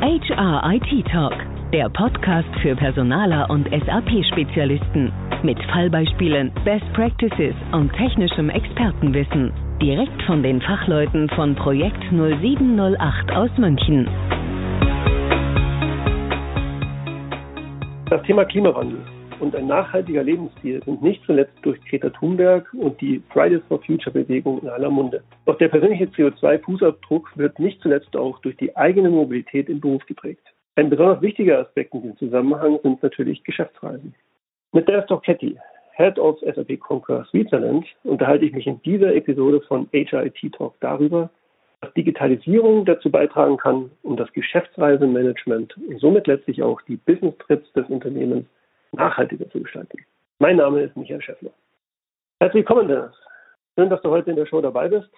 HR IT Talk, der Podcast für Personaler und SAP-Spezialisten. Mit Fallbeispielen, Best Practices und technischem Expertenwissen. Direkt von den Fachleuten von Projekt 0708 aus München. Das Thema Klimawandel und ein nachhaltiger Lebensstil sind nicht zuletzt durch Greta Thunberg und die Fridays for Future Bewegung in aller Munde. Doch der persönliche CO2-Fußabdruck wird nicht zuletzt auch durch die eigene Mobilität im Beruf geprägt. Ein besonders wichtiger Aspekt in diesem Zusammenhang sind natürlich Geschäftsreisen. Mit der Stocketti, Head of SAP Concur Switzerland, unterhalte ich mich in dieser Episode von HRIT Talk darüber, was Digitalisierung dazu beitragen kann, um das Geschäftsreisemanagement und somit letztlich auch die Business Trips des Unternehmens nachhaltiger zu gestalten. Mein Name ist Michael Schäffler. Herzlich willkommen, Dennis. Schön, dass du heute in der Show dabei bist.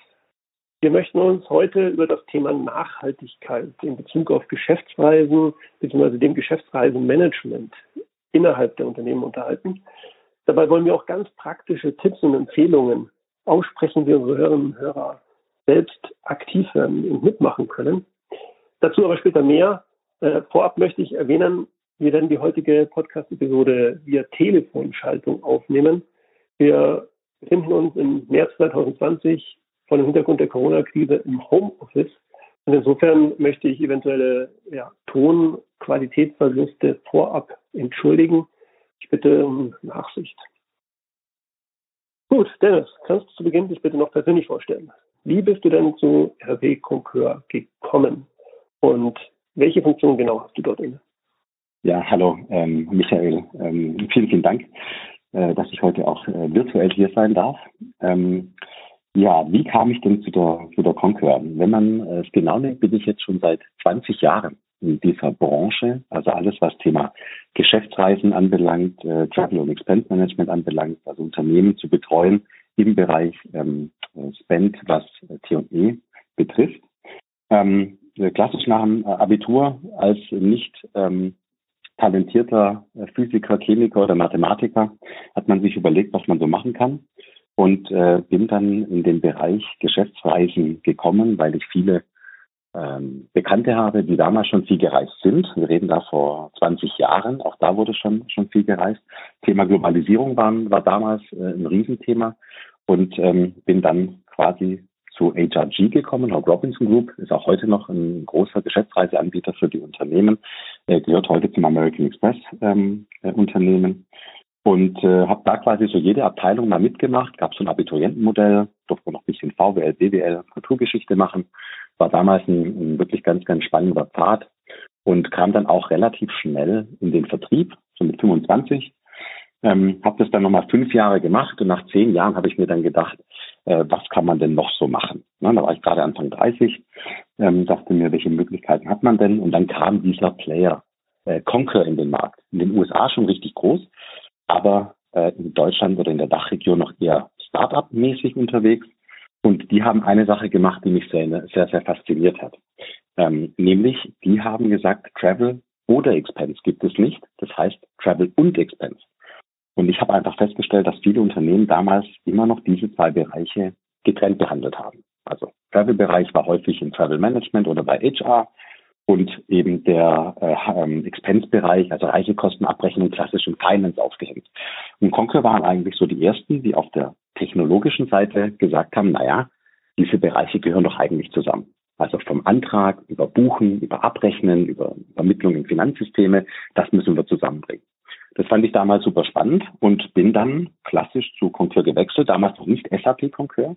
Wir möchten uns heute über das Thema Nachhaltigkeit in Bezug auf Geschäftsreisen bzw. dem Geschäftsreisenmanagement innerhalb der Unternehmen unterhalten. Dabei wollen wir auch ganz praktische Tipps und Empfehlungen aussprechen, wie unsere Hörerinnen und Hörer selbst aktiv werden und mitmachen können. Dazu aber später mehr. Äh, vorab möchte ich erwähnen, wir werden die heutige Podcast-Episode via Telefonschaltung aufnehmen. Wir befinden uns im März 2020 vor dem Hintergrund der Corona-Krise im Homeoffice. Und insofern möchte ich eventuelle ja, Tonqualitätsverluste vorab entschuldigen. Ich bitte um Nachsicht. Gut, Dennis, kannst du zu Beginn dich bitte noch persönlich vorstellen? Wie bist du denn zu RW Concur gekommen? Und welche Funktion genau hast du dort inne? Ja, hallo, ähm, Michael. Ähm, vielen, vielen Dank, äh, dass ich heute auch äh, virtuell hier sein darf. Ähm, ja, wie kam ich denn zu der, zu der Concur? Wenn man äh, es genau nimmt, bin ich jetzt schon seit 20 Jahren in dieser Branche, also alles, was Thema Geschäftsreisen anbelangt, äh, Travel und Expense Management anbelangt, also Unternehmen zu betreuen im Bereich ähm, Spend, was T&E betrifft. Ähm, klassisch nach dem Abitur als nicht ähm, talentierter äh, Physiker, Chemiker oder Mathematiker hat man sich überlegt, was man so machen kann und äh, bin dann in den Bereich Geschäftsreisen gekommen, weil ich viele ähm, Bekannte habe, die damals schon viel gereist sind. Wir reden da vor 20 Jahren, auch da wurde schon schon viel gereist. Thema Globalisierung war, war damals äh, ein Riesenthema und ähm, bin dann quasi zu HRG gekommen. Hog Robinson Group ist auch heute noch ein großer Geschäftsreiseanbieter für die Unternehmen, er gehört heute zum American Express ähm, äh, Unternehmen und äh, habe da quasi so jede Abteilung mal mitgemacht. Gab so ein Abiturientenmodell, durfte noch ein bisschen VWL, BWL, Kulturgeschichte machen. War damals ein, ein wirklich ganz, ganz spannender Pfad und kam dann auch relativ schnell in den Vertrieb, so mit 25 ähm, habe das dann nochmal fünf Jahre gemacht und nach zehn Jahren habe ich mir dann gedacht, äh, was kann man denn noch so machen? Na, da war ich gerade Anfang 30, ähm, dachte mir, welche Möglichkeiten hat man denn? Und dann kam dieser Player äh, Conquer in den Markt. In den USA schon richtig groß, aber äh, in Deutschland oder in der Dachregion noch eher Startup-mäßig unterwegs. Und die haben eine Sache gemacht, die mich sehr, sehr, sehr fasziniert hat. Ähm, nämlich, die haben gesagt, Travel oder Expense gibt es nicht. Das heißt Travel und Expense. Und ich habe einfach festgestellt, dass viele Unternehmen damals immer noch diese zwei Bereiche getrennt behandelt haben. Also Travel-Bereich war häufig im Travel Management oder bei HR und eben der äh, ähm, Expense-Bereich, also Reisekostenabrechnung klassisch im Finance aufgehängt. Und Concur waren eigentlich so die ersten, die auf der technologischen Seite gesagt haben, naja, diese Bereiche gehören doch eigentlich zusammen. Also vom Antrag über Buchen, über Abrechnen, über Vermittlung in Finanzsysteme, das müssen wir zusammenbringen. Das fand ich damals super spannend und bin dann klassisch zu Concur gewechselt, damals noch nicht SAP Concur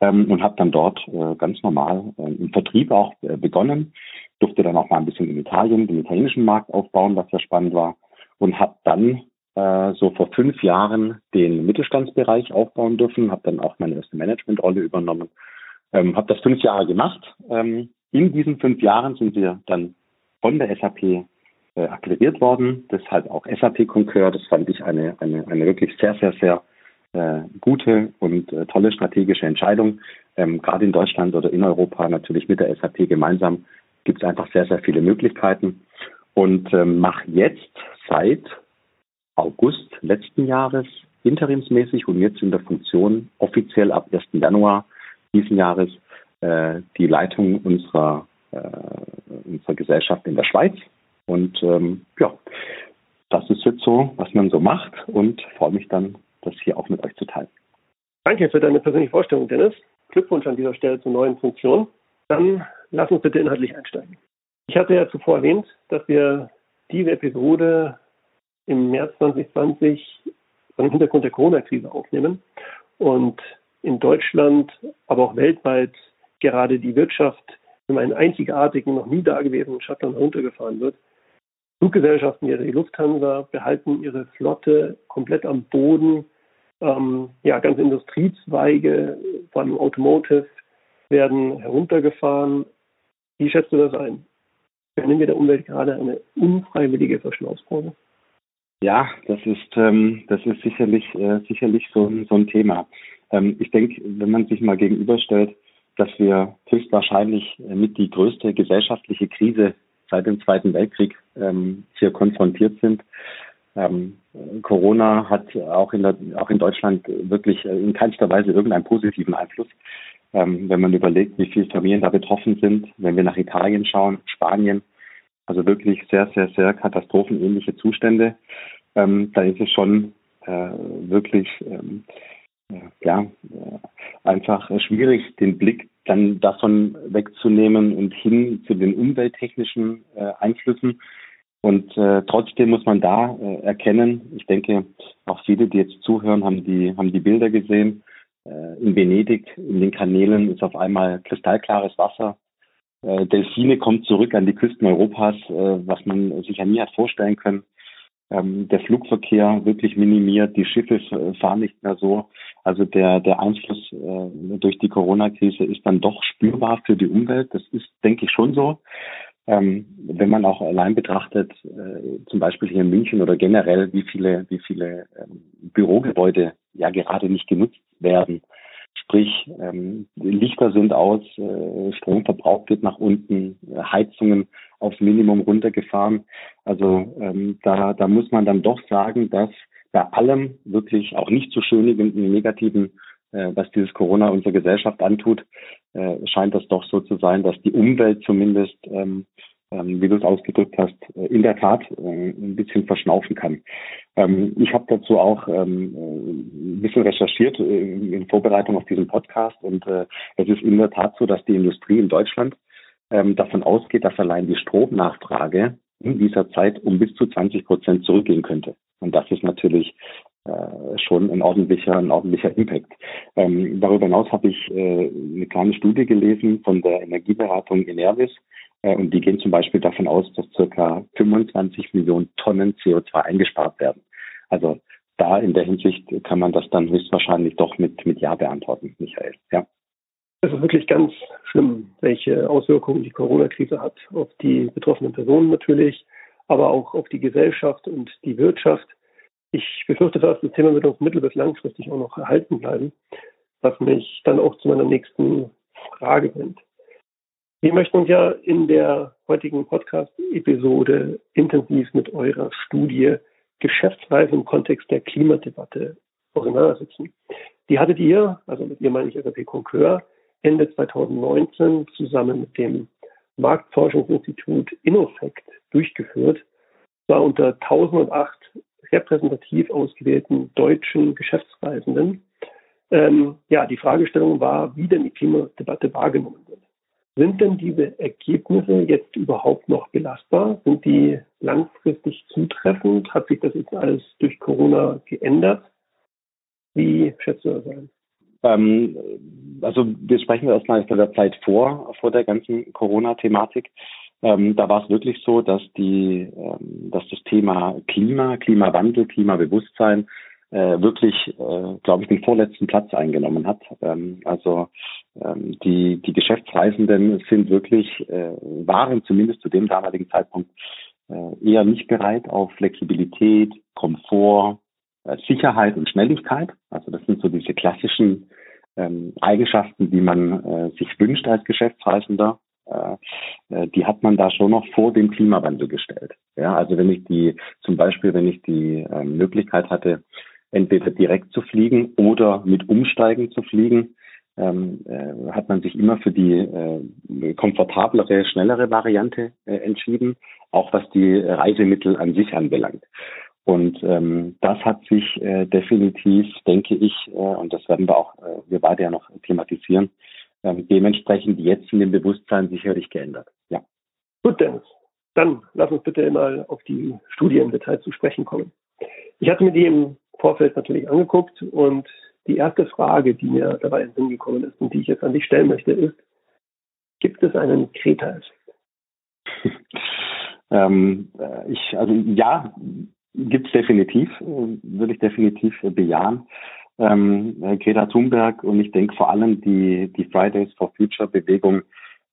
ähm, und habe dann dort äh, ganz normal äh, im Vertrieb auch äh, begonnen, durfte dann auch mal ein bisschen in Italien, den italienischen Markt aufbauen, was sehr spannend war und habe dann äh, so vor fünf Jahren den Mittelstandsbereich aufbauen dürfen, habe dann auch meine erste Managementrolle übernommen, ähm, habe das fünf Jahre gemacht. Ähm, in diesen fünf Jahren sind wir dann von der SAP äh, akquiriert worden. Deshalb auch SAP Concur. Das fand ich eine, eine, eine wirklich sehr, sehr, sehr äh, gute und äh, tolle strategische Entscheidung. Ähm, gerade in Deutschland oder in Europa natürlich mit der SAP gemeinsam gibt es einfach sehr, sehr viele Möglichkeiten. Und ähm, mache jetzt seit August letzten Jahres interimsmäßig und jetzt in der Funktion offiziell ab 1. Januar diesen Jahres äh, die Leitung unserer äh, unserer Gesellschaft in der Schweiz. Und ähm, ja, das ist jetzt so, was man so macht und freue mich dann, das hier auch mit euch zu teilen. Danke für deine persönliche Vorstellung, Dennis. Glückwunsch an dieser Stelle zur neuen Funktion. Dann lass uns bitte inhaltlich einsteigen. Ich hatte ja zuvor erwähnt, dass wir diese Episode im März 2020 vor Hintergrund der Corona-Krise aufnehmen und in Deutschland, aber auch weltweit gerade die Wirtschaft in einen einzigartigen, noch nie dagewesenen Shutdown heruntergefahren wird. Fluggesellschaften wie die Lufthansa behalten ihre Flotte komplett am Boden. Ähm, ja, ganze Industriezweige, vor allem Automotive, werden heruntergefahren. Wie schätzt du das ein? Gönnen wir der Umwelt gerade eine unfreiwillige Verschnaufpause? Ja, das ist, ähm, das ist sicherlich, äh, sicherlich so, so ein Thema. Ähm, ich denke, wenn man sich mal gegenüberstellt, dass wir höchstwahrscheinlich mit die größte gesellschaftliche Krise seit dem Zweiten Weltkrieg ähm, hier konfrontiert sind. Ähm, Corona hat auch in, der, auch in Deutschland wirklich in keinster Weise irgendeinen positiven Einfluss. Ähm, wenn man überlegt, wie viele Familien da betroffen sind, wenn wir nach Italien schauen, Spanien, also wirklich sehr, sehr, sehr katastrophenähnliche Zustände, ähm, da ist es schon äh, wirklich ähm, ja, äh, einfach schwierig, den Blick dann davon wegzunehmen und hin zu den umwelttechnischen äh, Einflüssen. Und äh, trotzdem muss man da äh, erkennen, ich denke, auch viele, die jetzt zuhören, haben die, haben die Bilder gesehen. Äh, in Venedig, in den Kanälen ist auf einmal kristallklares Wasser. Äh, Delfine kommen zurück an die Küsten Europas, äh, was man sich ja nie hat vorstellen können ähm, der Flugverkehr wirklich minimiert, die Schiffe fahren nicht mehr so. Also der, der Einfluss äh, durch die Corona-Krise ist dann doch spürbar für die Umwelt. Das ist, denke ich, schon so. Ähm, wenn man auch allein betrachtet, äh, zum Beispiel hier in München oder generell, wie viele, wie viele ähm, Bürogebäude ja gerade nicht genutzt werden. Sprich, ähm, Lichter sind aus, äh, Stromverbrauch wird nach unten, äh, Heizungen aufs Minimum runtergefahren. Also ähm, da, da muss man dann doch sagen, dass bei allem wirklich auch nicht so schönen negativen, äh, was dieses Corona unserer Gesellschaft antut, äh, scheint das doch so zu sein, dass die Umwelt zumindest ähm, wie du es ausgedrückt hast, äh, in der Tat äh, ein bisschen verschnaufen kann. Ähm, ich habe dazu auch ähm, ein bisschen recherchiert in Vorbereitung auf diesen Podcast und es ist in der Tat so, dass die Industrie in Deutschland davon ausgeht, dass allein die Stromnachfrage in dieser Zeit um bis zu 20 Prozent zurückgehen könnte. Und das ist natürlich äh, schon ein ordentlicher, ein ordentlicher Impact. Ähm, darüber hinaus habe ich äh, eine kleine Studie gelesen von der Energieberatung Enervis, äh, und die gehen zum Beispiel davon aus, dass circa 25 Millionen Tonnen CO2 eingespart werden. Also da in der Hinsicht kann man das dann höchstwahrscheinlich doch mit, mit Ja beantworten, Michael. Ja. Es ist wirklich ganz schlimm, welche Auswirkungen die Corona-Krise hat auf die betroffenen Personen natürlich, aber auch auf die Gesellschaft und die Wirtschaft. Ich befürchte dass das Thema wird uns mittel- bis langfristig auch noch erhalten bleiben, was mich dann auch zu meiner nächsten Frage bringt. Wir möchten uns ja in der heutigen Podcast-Episode intensiv mit eurer Studie Geschäftsreise im Kontext der Klimadebatte auseinandersetzen. Die hattet ihr, also mit ihr meine ich SAP Concur, Ende 2019 zusammen mit dem Marktforschungsinstitut Innofect durchgeführt, zwar unter 1008 repräsentativ ausgewählten deutschen Geschäftsreisenden. Ähm, ja, die Fragestellung war, wie denn die Klimadebatte wahrgenommen. Sind denn diese Ergebnisse jetzt überhaupt noch belastbar? Sind die langfristig zutreffend? Hat sich das jetzt alles durch Corona geändert? Wie schätzt du das ein? Ähm, also wir sprechen erstmal von der Zeit vor, vor der ganzen Corona-Thematik. Ähm, da war es wirklich so, dass die, ähm, dass das Thema Klima, Klimawandel, Klimabewusstsein äh, wirklich, äh, glaube ich, den vorletzten Platz eingenommen hat. Ähm, also ähm, die, die Geschäftsreisenden sind wirklich, äh, waren zumindest zu dem damaligen Zeitpunkt äh, eher nicht bereit auf Flexibilität, Komfort, äh, Sicherheit und Schnelligkeit. Also das sind so diese klassischen ähm, Eigenschaften, die man äh, sich wünscht als Geschäftsreisender. Äh, äh, die hat man da schon noch vor dem Klimawandel gestellt. Ja, also wenn ich die, zum Beispiel, wenn ich die äh, Möglichkeit hatte, entweder direkt zu fliegen oder mit Umsteigen zu fliegen, ähm, äh, hat man sich immer für die äh, komfortablere, schnellere Variante äh, entschieden, auch was die Reisemittel an sich anbelangt. Und ähm, das hat sich äh, definitiv, denke ich, äh, und das werden wir auch, äh, wir beide ja noch thematisieren, äh, dementsprechend jetzt in dem Bewusstsein sicherlich geändert. Ja. Gut, Dennis. Dann lass uns bitte mal auf die Studiendetails zu sprechen kommen. Ich hatte mir die im Vorfeld natürlich angeguckt und die erste Frage, die mir dabei in den Sinn gekommen ist und die ich jetzt an dich stellen möchte, ist, gibt es einen Kreta-Effekt? ähm, äh, ich, also ja, gibt es definitiv, würde ich definitiv bejahen. Ähm, Greta Thunberg und ich denke vor allem die, die Fridays for Future Bewegung,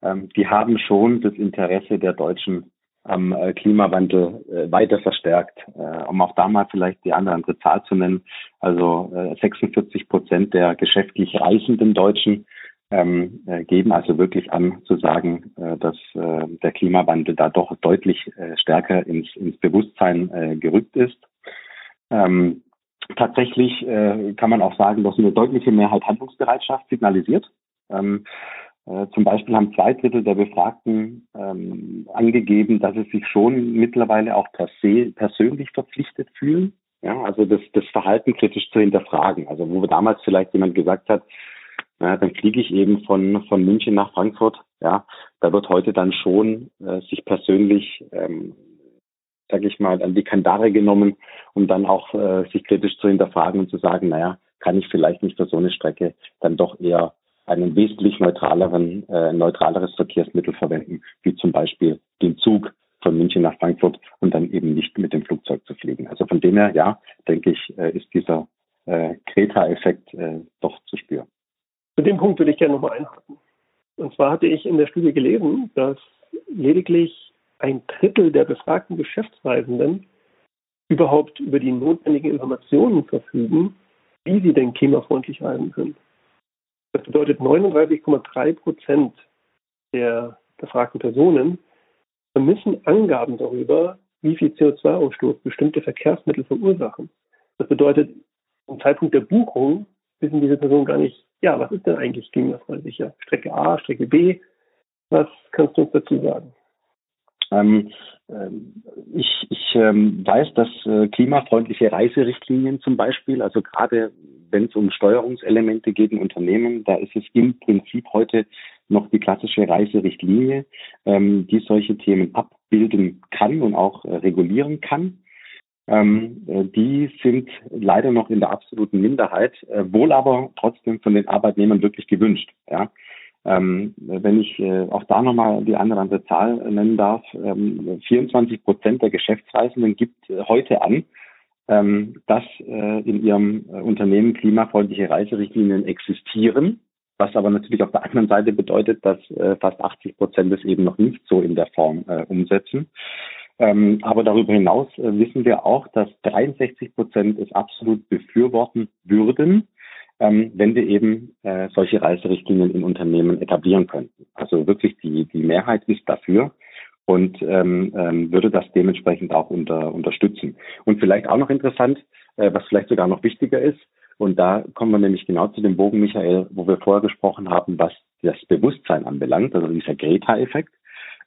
ähm, die haben schon das Interesse der Deutschen am äh, Klimawandel äh, weiter verstärkt. Äh, um auch da mal vielleicht die andere, andere Zahl zu nennen. Also 46 Prozent der geschäftlich reisenden Deutschen ähm, geben also wirklich an zu sagen, dass der Klimawandel da doch deutlich stärker ins, ins Bewusstsein gerückt ist. Ähm, tatsächlich kann man auch sagen, dass eine deutliche Mehrheit Handlungsbereitschaft signalisiert. Ähm, äh, zum Beispiel haben zwei Drittel der Befragten ähm, angegeben, dass sie sich schon mittlerweile auch per se persönlich verpflichtet fühlen. Ja, also das, das Verhalten kritisch zu hinterfragen. Also wo damals vielleicht jemand gesagt hat, ja, dann fliege ich eben von, von München nach Frankfurt. Ja, da wird heute dann schon äh, sich persönlich, ähm, sage ich mal, an die Kandare genommen, um dann auch äh, sich kritisch zu hinterfragen und zu sagen, naja, kann ich vielleicht nicht für so eine Strecke dann doch eher einen wesentlich neutraleren, äh, neutraleres Verkehrsmittel verwenden, wie zum Beispiel den Zug von München nach Frankfurt und dann eben nicht mit dem Flugzeug zu fliegen. Also von dem her, ja, denke ich, äh, ist dieser äh, Kreta-Effekt äh, doch zu spüren. Zu dem Punkt würde ich gerne nochmal einhaken. Und zwar hatte ich in der Studie gelesen, dass lediglich ein Drittel der befragten Geschäftsreisenden überhaupt über die notwendigen Informationen verfügen, wie sie denn klimafreundlich reisen können. Das bedeutet, 39,3 Prozent der befragten Personen vermissen Angaben darüber, wie viel CO2-Ausstoß bestimmte Verkehrsmittel verursachen. Das bedeutet, zum Zeitpunkt der Buchung wissen diese Personen gar nicht, ja, was ist denn eigentlich klimafreundlicher? Strecke A, Strecke B? Was kannst du uns dazu sagen? Ähm, ähm, ich, ich ähm, weiß, dass äh, klimafreundliche Reiserichtlinien zum Beispiel, also gerade wenn es um Steuerungselemente geht in Unternehmen, da ist es im Prinzip heute noch die klassische Reiserichtlinie, ähm, die solche Themen abbilden kann und auch äh, regulieren kann. Ähm, äh, die sind leider noch in der absoluten Minderheit, äh, wohl aber trotzdem von den Arbeitnehmern wirklich gewünscht. Ja? Ähm, wenn ich äh, auch da nochmal die andere, andere Zahl nennen darf, ähm, 24 Prozent der Geschäftsreisenden gibt äh, heute an, ähm, dass äh, in ihrem äh, Unternehmen klimafreundliche Reiserichtlinien existieren, was aber natürlich auf der anderen Seite bedeutet, dass äh, fast 80 Prozent es eben noch nicht so in der Form äh, umsetzen. Ähm, aber darüber hinaus äh, wissen wir auch, dass 63 Prozent es absolut befürworten würden, ähm, wenn wir eben äh, solche Reiserichtlinien in Unternehmen etablieren könnten. Also wirklich die, die Mehrheit ist dafür und ähm, ähm, würde das dementsprechend auch unter, unterstützen. Und vielleicht auch noch interessant, äh, was vielleicht sogar noch wichtiger ist, und da kommen wir nämlich genau zu dem Bogen, Michael, wo wir vorher gesprochen haben, was das Bewusstsein anbelangt, also dieser Greta-Effekt,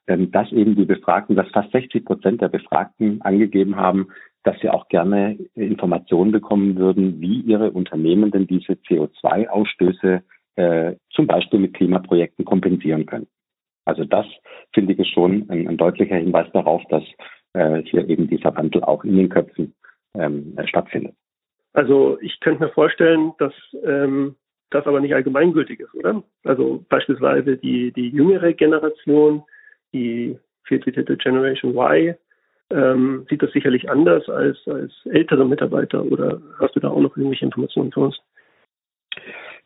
ähm, dass eben die Befragten, dass fast 60 Prozent der Befragten angegeben haben, dass sie auch gerne Informationen bekommen würden, wie ihre Unternehmen denn diese CO2-Ausstöße äh, zum Beispiel mit Klimaprojekten kompensieren können. Also das finde ich schon ein, ein deutlicher Hinweis darauf, dass äh, hier eben dieser Wandel auch in den Köpfen ähm, stattfindet. Also ich könnte mir vorstellen, dass ähm, das aber nicht allgemeingültig ist, oder? Also beispielsweise die, die jüngere Generation, die viel zitierte Generation Y, ähm, sieht das sicherlich anders als, als ältere Mitarbeiter oder hast du da auch noch irgendwelche Informationen für uns?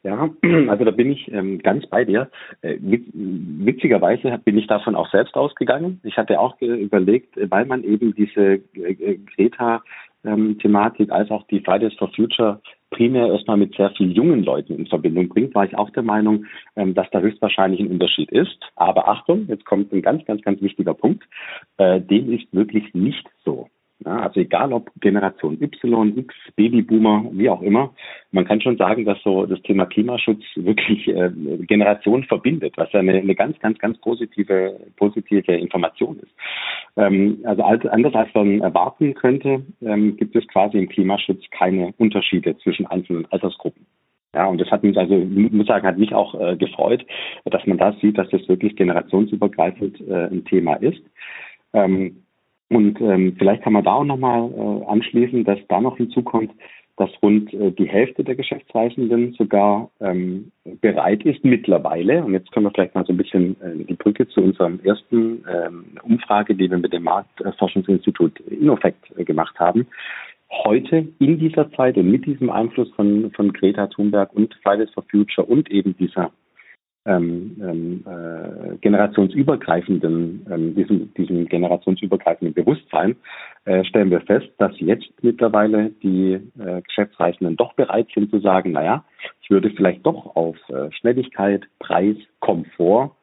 Ja, also da bin ich ähm, ganz bei dir. Äh, witzigerweise bin ich davon auch selbst ausgegangen. Ich hatte auch überlegt, weil man eben diese äh, Greta ähm, Thematik als auch die Fridays for Future primär erstmal mit sehr vielen jungen Leuten in Verbindung bringt, war ich auch der Meinung, ähm, dass da höchstwahrscheinlich ein Unterschied ist. Aber Achtung, jetzt kommt ein ganz, ganz, ganz wichtiger Punkt. Äh, dem ist wirklich nicht so. Ja, also egal ob Generation Y, X, Babyboomer, wie auch immer, man kann schon sagen, dass so das Thema Klimaschutz wirklich äh, Generationen verbindet, was ja eine, eine ganz, ganz, ganz positive, positive Information ist. Ähm, also als, anders als man erwarten könnte, ähm, gibt es quasi im Klimaschutz keine Unterschiede zwischen einzelnen Altersgruppen. Ja, und das hat mich also, muss sagen, hat mich auch äh, gefreut, dass man da sieht, dass das wirklich generationsübergreifend äh, ein Thema ist. Ähm, und ähm, vielleicht kann man da auch nochmal äh, anschließen, dass da noch hinzukommt, dass rund äh, die Hälfte der Geschäftsreisenden sogar ähm, bereit ist mittlerweile, und jetzt können wir vielleicht mal so ein bisschen äh, die Brücke zu unserem ersten ähm, Umfrage, die wir mit dem Marktforschungsinstitut Innofect äh, gemacht haben, heute in dieser Zeit und mit diesem Einfluss von, von Greta Thunberg und Fridays for Future und eben dieser ähm, ähm, äh, generationsübergreifenden, ähm, diesem, diesem generationsübergreifenden Bewusstsein, äh, stellen wir fest, dass jetzt mittlerweile die äh, Geschäftsreisenden doch bereit sind zu sagen, naja, ich würde vielleicht doch auf äh, Schnelligkeit, Preis, Komfort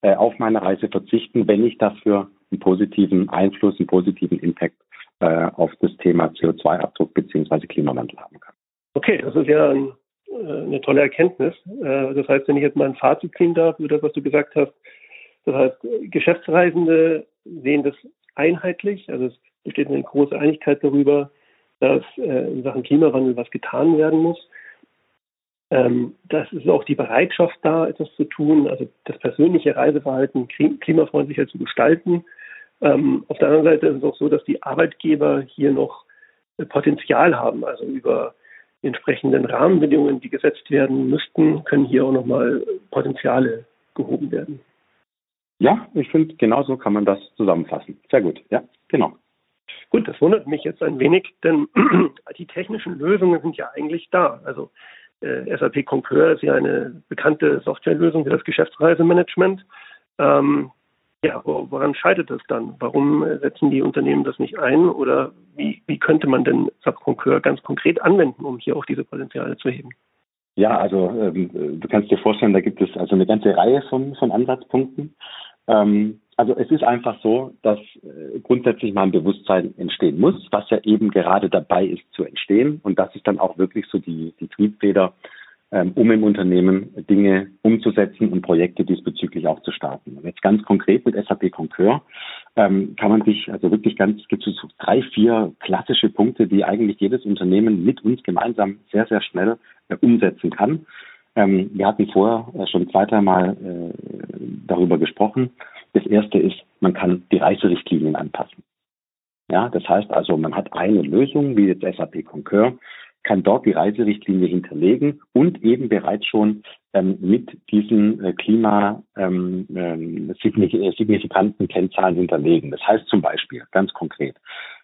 äh, auf meine Reise verzichten, wenn ich dafür einen positiven Einfluss, einen positiven Impact äh, auf das Thema CO2-Abdruck beziehungsweise Klimawandel haben kann. Okay, das ist ja ein eine tolle Erkenntnis. Äh, das heißt, wenn ich jetzt mal ein Fazit ziehen darf über das, was du gesagt hast, das heißt, Geschäftsreisende sehen das einheitlich, also es besteht eine große Einigkeit darüber, dass äh, in Sachen Klimawandel was getan werden muss. Ähm, das ist auch die Bereitschaft da, etwas zu tun, also das persönliche Reiseverhalten klimafreundlicher zu gestalten. Ähm, auf der anderen Seite ist es auch so, dass die Arbeitgeber hier noch Potenzial haben, also über die entsprechenden Rahmenbedingungen, die gesetzt werden müssten, können hier auch nochmal Potenziale gehoben werden. Ja, ich finde, genauso kann man das zusammenfassen. Sehr gut, ja, genau. Gut, das wundert mich jetzt ein wenig, denn die technischen Lösungen sind ja eigentlich da. Also äh, SAP Concur ist ja eine bekannte Softwarelösung für das Geschäftsreisemanagement. Ähm, ja, woran scheitert es dann? Warum setzen die Unternehmen das nicht ein? Oder wie, wie könnte man denn SAP Concur ganz konkret anwenden, um hier auch diese Potenziale zu heben? Ja, also ähm, du kannst dir vorstellen, da gibt es also eine ganze Reihe von, von Ansatzpunkten. Ähm, also es ist einfach so, dass äh, grundsätzlich mal ein Bewusstsein entstehen muss, was ja eben gerade dabei ist zu entstehen. Und das ist dann auch wirklich so die, die Triebfeder, um im Unternehmen Dinge umzusetzen und Projekte diesbezüglich auch zu starten. Und jetzt ganz konkret mit SAP Concur ähm, kann man sich also wirklich ganz, gibt es so drei, vier klassische Punkte, die eigentlich jedes Unternehmen mit uns gemeinsam sehr, sehr schnell äh, umsetzen kann. Ähm, wir hatten vorher äh, schon zwei, dreimal äh, darüber gesprochen. Das erste ist, man kann die Reiserichtlinien anpassen. Ja, das heißt also, man hat eine Lösung, wie jetzt SAP Concur, kann dort die Reiserichtlinie hinterlegen und eben bereits schon ähm, mit diesen äh, Klima ähm, ähm, signifikanten Kennzahlen hinterlegen. Das heißt zum Beispiel, ganz konkret,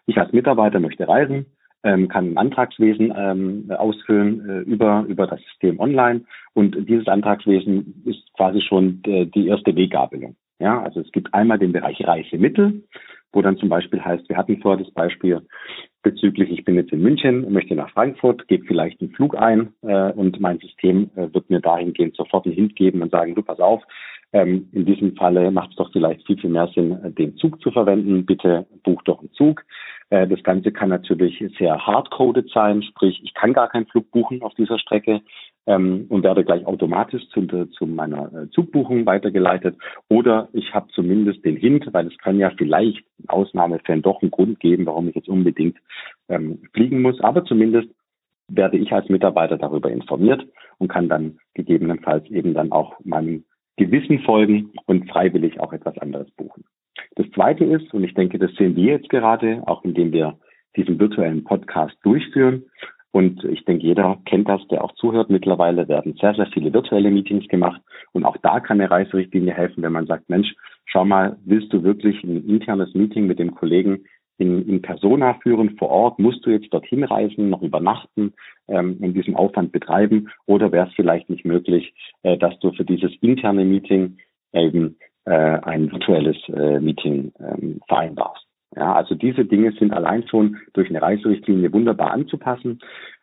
ich als Mitarbeiter möchte reisen, ähm, kann ein Antragswesen ähm, ausfüllen äh, über, über das System online und dieses Antragswesen ist quasi schon äh, die erste Weggabelung. Ja, also es gibt einmal den Bereich Reisemittel, wo dann zum Beispiel heißt, wir hatten vorher das Beispiel, bezüglich, ich bin jetzt in München, möchte nach Frankfurt, gebe vielleicht einen Flug ein äh, und mein System äh, wird mir dahingehend sofort einen Hint geben und sagen, du pass auf, ähm, in diesem Falle macht es doch vielleicht viel, viel mehr Sinn, äh, den Zug zu verwenden. Bitte buch doch einen Zug. Äh, das Ganze kann natürlich sehr hardcoded sein, sprich, ich kann gar keinen Flug buchen auf dieser Strecke ähm, und werde gleich automatisch zu, zu meiner äh, Zugbuchung weitergeleitet. Oder ich habe zumindest den Hint, weil es kann ja vielleicht in Ausnahmefällen doch einen Grund geben, warum ich jetzt unbedingt ähm, fliegen muss. Aber zumindest werde ich als Mitarbeiter darüber informiert und kann dann gegebenenfalls eben dann auch meinem Gewissen folgen und freiwillig auch etwas anderes buchen. Das Zweite ist, und ich denke, das sehen wir jetzt gerade, auch indem wir diesen virtuellen Podcast durchführen, und ich denke, jeder kennt das, der auch zuhört. Mittlerweile werden sehr, sehr viele virtuelle Meetings gemacht. Und auch da kann eine Reiserichtlinie helfen, wenn man sagt, Mensch, schau mal, willst du wirklich ein internes Meeting mit dem Kollegen in, in Persona führen vor Ort? Musst du jetzt dorthin reisen, noch übernachten ähm, und diesen Aufwand betreiben? Oder wäre es vielleicht nicht möglich, äh, dass du für dieses interne Meeting eben äh, ein virtuelles äh, Meeting ähm, vereinbarst? Ja, also diese Dinge sind allein schon durch eine Reiserichtlinie wunderbar anzupassen.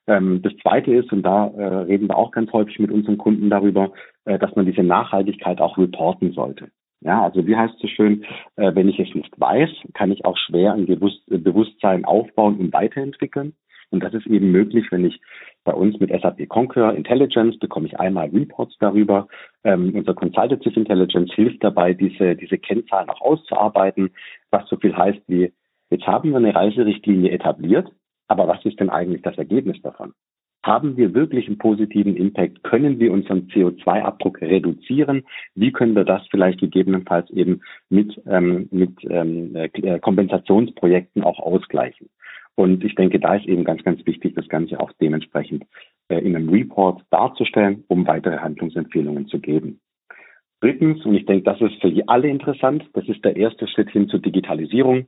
Ähm, das Zweite ist, und da äh, reden wir auch ganz häufig mit unseren Kunden darüber, äh, dass man diese Nachhaltigkeit auch reporten sollte. Ja, also wie heißt es schön, äh, wenn ich es nicht weiß, kann ich auch schwer ein Bewusst Bewusstsein aufbauen und weiterentwickeln. Und das ist eben möglich, wenn ich bei uns mit SAP Concur Intelligence bekomme ich einmal Reports darüber. Ähm, unser Consultative Intelligence hilft dabei, diese, diese Kennzahlen auch auszuarbeiten, was so viel heißt wie, jetzt haben wir eine Reiserichtlinie etabliert, aber was ist denn eigentlich das Ergebnis davon? Haben wir wirklich einen positiven Impact? Können wir unseren CO2-Abdruck reduzieren? Wie können wir das vielleicht gegebenenfalls eben mit, ähm, mit ähm, äh, Kompensationsprojekten auch ausgleichen? Und ich denke, da ist eben ganz, ganz wichtig, das Ganze auch dementsprechend äh, in einem Report darzustellen, um weitere Handlungsempfehlungen zu geben. Drittens, und ich denke, das ist für alle interessant, das ist der erste Schritt hin zur Digitalisierung,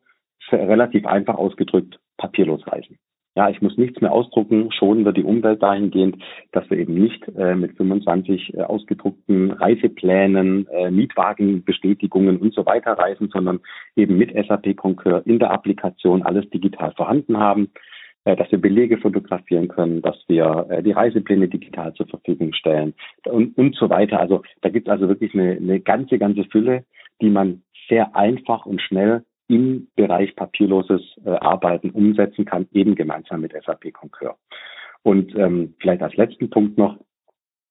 relativ einfach ausgedrückt, papierlos reisen. Ja, ich muss nichts mehr ausdrucken, schonen wir die Umwelt dahingehend, dass wir eben nicht äh, mit 25 äh, ausgedruckten Reiseplänen, äh, Mietwagenbestätigungen und so weiter reisen, sondern eben mit SAP Concur in der Applikation alles digital vorhanden haben, äh, dass wir Belege fotografieren können, dass wir äh, die Reisepläne digital zur Verfügung stellen und, und so weiter. Also da gibt es also wirklich eine, eine ganze, ganze Fülle, die man sehr einfach und schnell im Bereich papierloses äh, Arbeiten umsetzen kann, eben gemeinsam mit SAP Concur. Und ähm, vielleicht als letzten Punkt noch,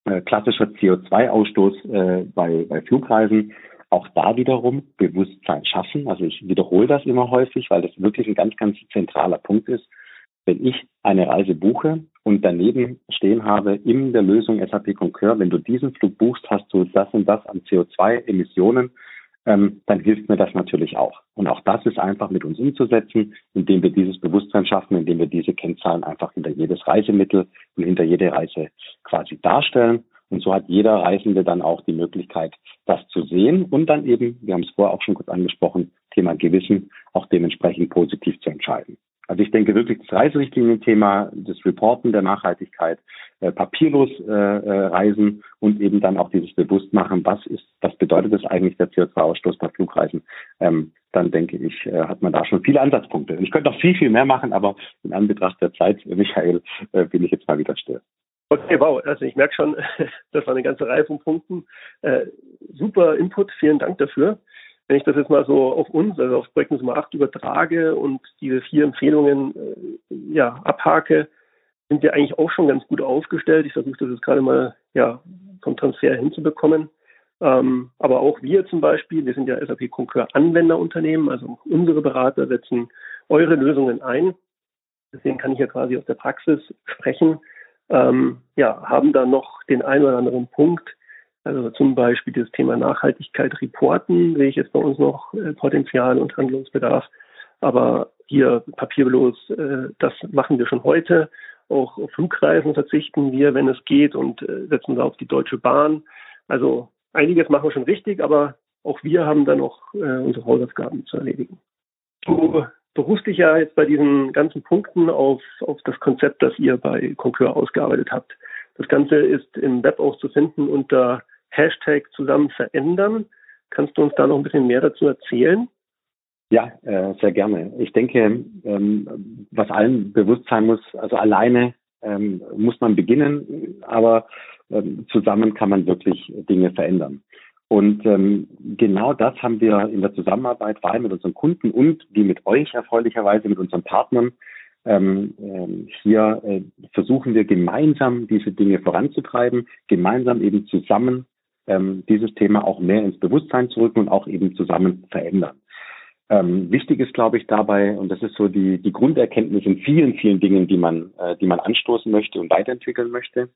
äh, klassischer CO2-Ausstoß äh, bei, bei Flugreisen. Auch da wiederum Bewusstsein schaffen. Also ich wiederhole das immer häufig, weil das wirklich ein ganz, ganz zentraler Punkt ist. Wenn ich eine Reise buche und daneben stehen habe in der Lösung SAP Concur, wenn du diesen Flug buchst, hast du das und das an CO2-Emissionen ähm, dann hilft mir das natürlich auch. Und auch das ist einfach mit uns umzusetzen, indem wir dieses Bewusstsein schaffen, indem wir diese Kennzahlen einfach hinter jedes Reisemittel und hinter jede Reise quasi darstellen. Und so hat jeder Reisende dann auch die Möglichkeit, das zu sehen und dann eben, wir haben es vorher auch schon kurz angesprochen, Thema Gewissen, auch dementsprechend positiv zu entscheiden. Also ich denke wirklich das Reiserichtlinien-Thema, das Reporten der Nachhaltigkeit, äh, papierlos äh, äh, reisen und eben dann auch dieses Bewusstmachen, was ist, was bedeutet das eigentlich der CO2-Ausstoß bei Flugreisen, ähm, dann denke ich, äh, hat man da schon viele Ansatzpunkte. Ich könnte noch viel, viel mehr machen, aber in Anbetracht der Zeit, Michael, äh, bin ich jetzt mal wieder still. Okay, wow. Also ich merke schon, das war eine ganze Reihe von Punkten. Äh, super Input, vielen Dank dafür. Wenn ich das jetzt mal so auf uns, also auf Projekt Nummer 8 übertrage und diese vier Empfehlungen äh, ja, abhake, sind wir eigentlich auch schon ganz gut aufgestellt. Ich versuche das jetzt gerade mal ja, vom Transfer hinzubekommen. Ähm, aber auch wir zum Beispiel, wir sind ja SAP Concur Anwenderunternehmen, also unsere Berater setzen eure Lösungen ein. Deswegen kann ich ja quasi aus der Praxis sprechen. Ähm, ja, haben da noch den einen oder anderen Punkt, also zum Beispiel das Thema Nachhaltigkeit reporten, sehe ich jetzt bei uns noch äh, Potenzial und Handlungsbedarf. Aber hier papierlos, äh, das machen wir schon heute. Auch auf Flugreisen verzichten wir, wenn es geht, und äh, setzen wir auf die Deutsche Bahn. Also einiges machen wir schon richtig, aber auch wir haben da noch unsere Hausaufgaben zu erledigen. Du berufst dich ja jetzt bei diesen ganzen Punkten auf, auf das Konzept, das ihr bei Concur ausgearbeitet habt. Das Ganze ist im Web auch zu finden unter Hashtag zusammen verändern. Kannst du uns da noch ein bisschen mehr dazu erzählen? Ja, äh, sehr gerne. Ich denke, ähm, was allen bewusst sein muss, also alleine ähm, muss man beginnen, aber ähm, zusammen kann man wirklich Dinge verändern. Und genau das haben wir in der Zusammenarbeit, vor allem mit unseren Kunden und wie mit euch erfreulicherweise, mit unseren Partnern, hier äh, versuchen wir gemeinsam diese Dinge voranzutreiben, gemeinsam eben zusammen ähm, dieses Thema auch mehr ins Bewusstsein zu rücken und auch eben zusammen verändern. Ähm, wichtig ist, glaube ich, dabei, und das ist so die, die Grunderkenntnis in vielen, vielen Dingen, die man, äh, die man anstoßen möchte und weiterentwickeln möchte,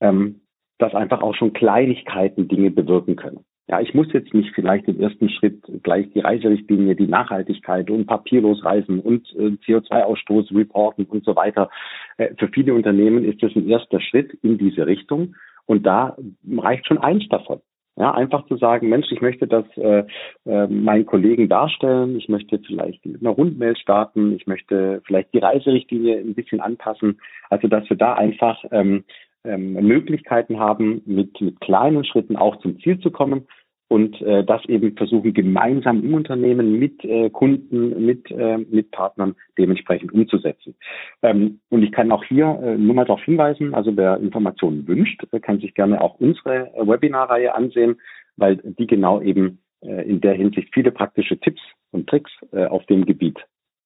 ähm, dass einfach auch schon Kleinigkeiten Dinge bewirken können. Ja, ich muss jetzt nicht vielleicht im ersten Schritt gleich die Reiserichtlinie, die Nachhaltigkeit und papierlos reisen und äh, CO2-Ausstoß reporten und so weiter. Äh, für viele Unternehmen ist das ein erster Schritt in diese Richtung. Und da reicht schon eins davon. Ja, einfach zu sagen, Mensch, ich möchte das äh, äh, meinen Kollegen darstellen, ich möchte vielleicht mit einer Rundmail starten, ich möchte vielleicht die Reiserichtlinie ein bisschen anpassen. Also dass wir da einfach ähm, ähm, Möglichkeiten haben, mit, mit kleinen Schritten auch zum Ziel zu kommen und äh, das eben versuchen gemeinsam im Unternehmen mit äh, Kunden, mit, äh, mit Partnern dementsprechend umzusetzen. Ähm, und ich kann auch hier äh, nur mal darauf hinweisen, also wer Informationen wünscht, kann sich gerne auch unsere Webinarreihe ansehen, weil die genau eben äh, in der Hinsicht viele praktische Tipps und Tricks äh, auf dem Gebiet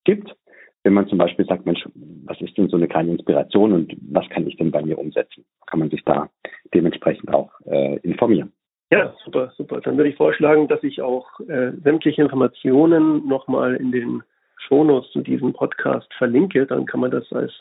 gibt. Wenn man zum Beispiel sagt, Mensch, was ist denn so eine kleine Inspiration und was kann ich denn bei mir umsetzen? Kann man sich da dementsprechend auch äh, informieren. Ja, super, super. Dann würde ich vorschlagen, dass ich auch äh, sämtliche Informationen nochmal in den Shownotes zu diesem Podcast verlinke. Dann kann man das als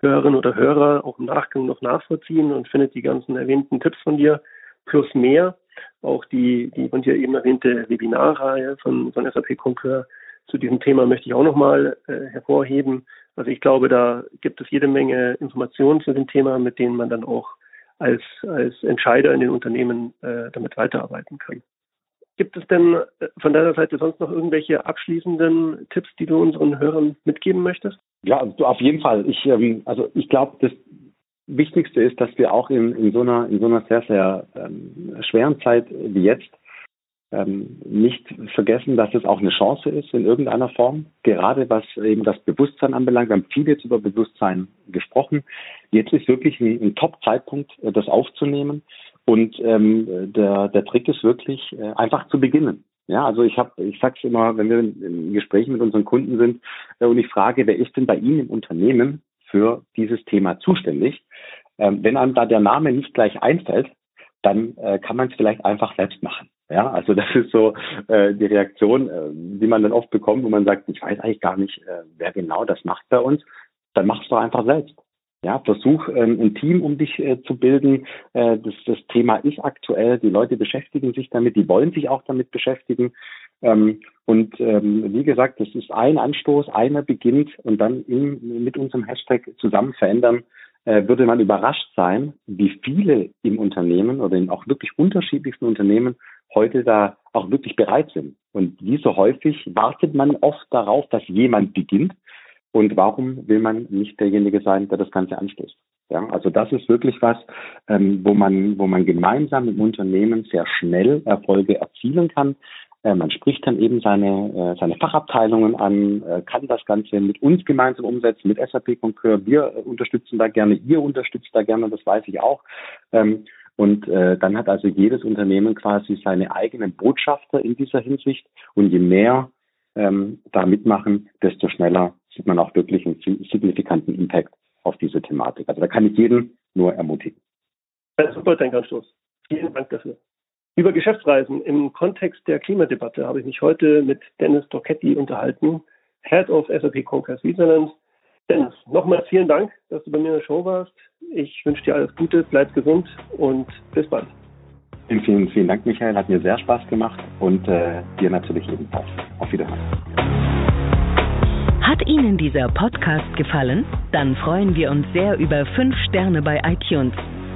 Hörerin oder Hörer auch im Nachgang noch nachvollziehen und findet die ganzen erwähnten Tipps von dir plus mehr. Auch die, die von dir eben erwähnte Webinarreihe von, von SAP Concur zu diesem Thema möchte ich auch nochmal äh, hervorheben. Also ich glaube, da gibt es jede Menge Informationen zu dem Thema, mit denen man dann auch als, als Entscheider in den Unternehmen äh, damit weiterarbeiten kann. Gibt es denn äh, von deiner Seite sonst noch irgendwelche abschließenden Tipps, die du unseren Hörern mitgeben möchtest? Ja, auf jeden Fall. Ich, ähm, also ich glaube, das Wichtigste ist, dass wir auch in, in so einer in so einer sehr sehr ähm, schweren Zeit wie jetzt ähm, nicht vergessen, dass es auch eine Chance ist in irgendeiner Form, gerade was eben das Bewusstsein anbelangt. Wir haben viel jetzt über Bewusstsein gesprochen. Jetzt ist wirklich ein, ein Top-Zeitpunkt, äh, das aufzunehmen. Und ähm, der, der Trick ist wirklich, äh, einfach zu beginnen. Ja, also ich habe, ich sag's immer, wenn wir in Gesprächen mit unseren Kunden sind äh, und ich frage, wer ist denn bei Ihnen im Unternehmen für dieses Thema zuständig? Ähm, wenn einem da der Name nicht gleich einfällt, dann äh, kann man es vielleicht einfach selbst machen. Ja, also das ist so äh, die Reaktion, äh, die man dann oft bekommt, wo man sagt, ich weiß eigentlich gar nicht, äh, wer genau das macht bei uns. Dann machst du einfach selbst. Ja, versuch ähm, ein Team um dich äh, zu bilden. Äh, das, das Thema ist aktuell, die Leute beschäftigen sich damit, die wollen sich auch damit beschäftigen. Ähm, und ähm, wie gesagt, das ist ein Anstoß, einer beginnt und dann in, mit unserem Hashtag zusammen verändern, würde man überrascht sein, wie viele im Unternehmen oder in auch wirklich unterschiedlichsten Unternehmen heute da auch wirklich bereit sind. Und wie so häufig wartet man oft darauf, dass jemand beginnt. Und warum will man nicht derjenige sein, der das Ganze anstößt? Ja, also das ist wirklich was, ähm, wo man, wo man gemeinsam im Unternehmen sehr schnell Erfolge erzielen kann. Äh, man spricht dann eben seine, äh, seine Fachabteilungen an, äh, kann das Ganze mit uns gemeinsam umsetzen, mit SAP Concur. Wir unterstützen da gerne, ihr unterstützt da gerne, das weiß ich auch. Ähm, und äh, dann hat also jedes Unternehmen quasi seine eigenen Botschafter in dieser Hinsicht. Und je mehr ähm, da mitmachen, desto schneller sieht man auch wirklich einen signifikanten Impact auf diese Thematik. Also da kann ich jeden nur ermutigen. Super Denkanstoß. Vielen Dank dafür. Über Geschäftsreisen im Kontext der Klimadebatte habe ich mich heute mit Dennis Dorketti unterhalten, Head of SAP Concur Switzerland. Dennis, nochmal vielen Dank, dass du bei mir in der Show warst. Ich wünsche dir alles Gute, bleib gesund und bis bald. Vielen, vielen, vielen Dank, Michael. Hat mir sehr Spaß gemacht und äh, dir natürlich ebenfalls. Auf Wiedersehen. Hat Ihnen dieser Podcast gefallen? Dann freuen wir uns sehr über 5 Sterne bei iTunes.